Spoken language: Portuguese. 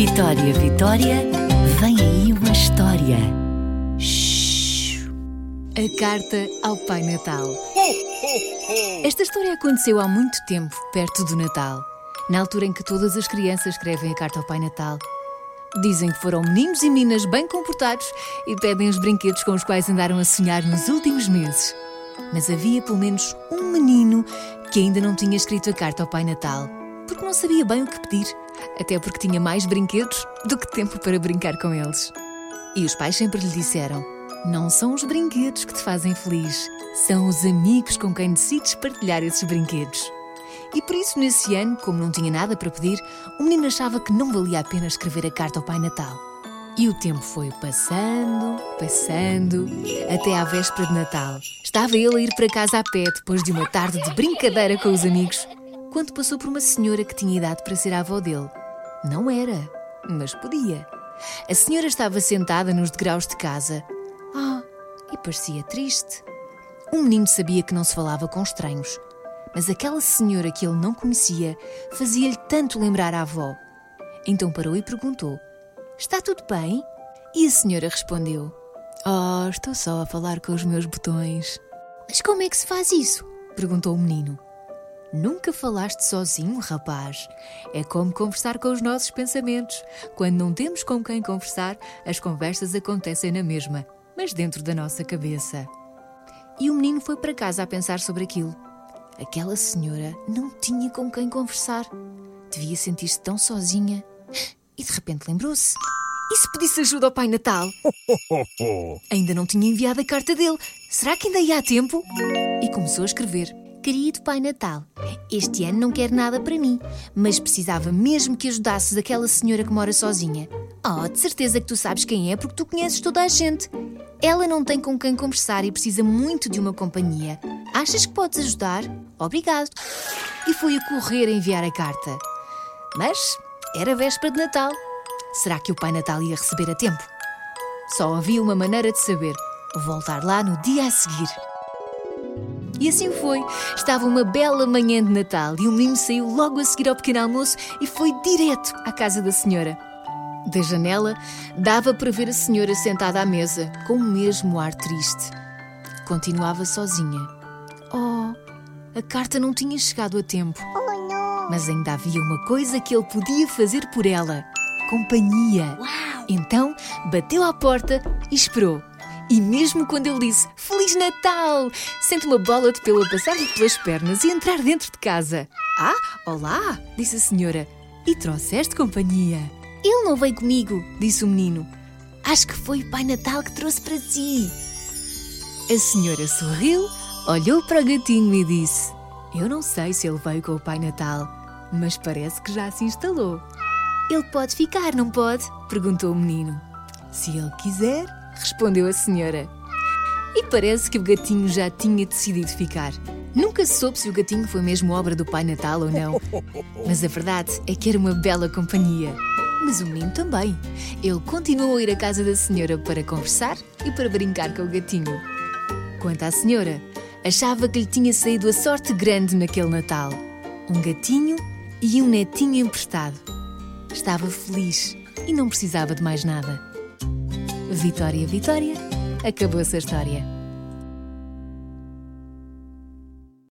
Vitória, Vitória, vem aí uma história. Shhh. A carta ao Pai Natal. Esta história aconteceu há muito tempo, perto do Natal, na altura em que todas as crianças escrevem a carta ao Pai Natal. Dizem que foram meninos e meninas bem comportados e pedem os brinquedos com os quais andaram a sonhar nos últimos meses. Mas havia pelo menos um menino que ainda não tinha escrito a carta ao Pai Natal, porque não sabia bem o que pedir, até porque tinha mais brinquedos do que tempo para brincar com eles. E os pais sempre lhe disseram: Não são os brinquedos que te fazem feliz, são os amigos com quem decides partilhar esses brinquedos. E por isso, nesse ano, como não tinha nada para pedir, o menino achava que não valia a pena escrever a carta ao Pai Natal. E o tempo foi passando, passando, até à véspera de Natal. Estava ele a ir para casa a pé depois de uma tarde de brincadeira com os amigos, quando passou por uma senhora que tinha idade para ser avó dele. Não era, mas podia. A senhora estava sentada nos degraus de casa. Ah, e parecia triste. O menino sabia que não se falava com estranhos, mas aquela senhora que ele não conhecia fazia-lhe tanto lembrar a avó. Então parou e perguntou: Está tudo bem? E a senhora respondeu: Oh, estou só a falar com os meus botões. Mas como é que se faz isso? perguntou o menino. Nunca falaste sozinho, rapaz. É como conversar com os nossos pensamentos. Quando não temos com quem conversar, as conversas acontecem na mesma, mas dentro da nossa cabeça. E o menino foi para casa a pensar sobre aquilo. Aquela senhora não tinha com quem conversar. Devia sentir-se tão sozinha. E de repente lembrou-se. E se pedisse ajuda ao Pai Natal? Ainda não tinha enviado a carta dele. Será que ainda ia a tempo? E começou a escrever. Querido Pai Natal, este ano não quero nada para mim, mas precisava mesmo que ajudasses aquela senhora que mora sozinha. Oh, de certeza que tu sabes quem é porque tu conheces toda a gente. Ela não tem com quem conversar e precisa muito de uma companhia. Achas que podes ajudar? Obrigado. E foi a correr a enviar a carta. Mas era véspera de Natal. Será que o Pai Natal ia receber a tempo? Só havia uma maneira de saber: voltar lá no dia a seguir. E assim foi. Estava uma bela manhã de Natal e o menino saiu logo a seguir ao pequeno almoço e foi direto à casa da senhora. Da janela dava para ver a senhora sentada à mesa, com o mesmo ar triste. Continuava sozinha. Oh, a carta não tinha chegado a tempo. Oh! Mas ainda havia uma coisa que ele podia fazer por ela: companhia. Uau! Então bateu à porta e esperou. E mesmo quando ele disse Feliz Natal, sente uma bola de pelo passar-lhe pelas pernas e entrar dentro de casa. Ah, olá, disse a senhora. E trouxeste companhia. Ele não veio comigo, disse o menino. Acho que foi o Pai Natal que trouxe para ti. A senhora sorriu, olhou para o gatinho e disse: Eu não sei se ele veio com o Pai Natal, mas parece que já se instalou. Ele pode ficar, não pode? perguntou o menino. Se ele quiser, respondeu a senhora. E parece que o gatinho já tinha decidido ficar. Nunca soube se o gatinho foi mesmo obra do Pai Natal ou não. Mas a verdade é que era uma bela companhia. Mas o menino também. Ele continuou a ir à casa da senhora para conversar e para brincar com o gatinho. Quanto à senhora, achava que lhe tinha saído a sorte grande naquele Natal. Um gatinho e um netinho emprestado. Estava feliz e não precisava de mais nada. Vitória, Vitória, acabou-se a história.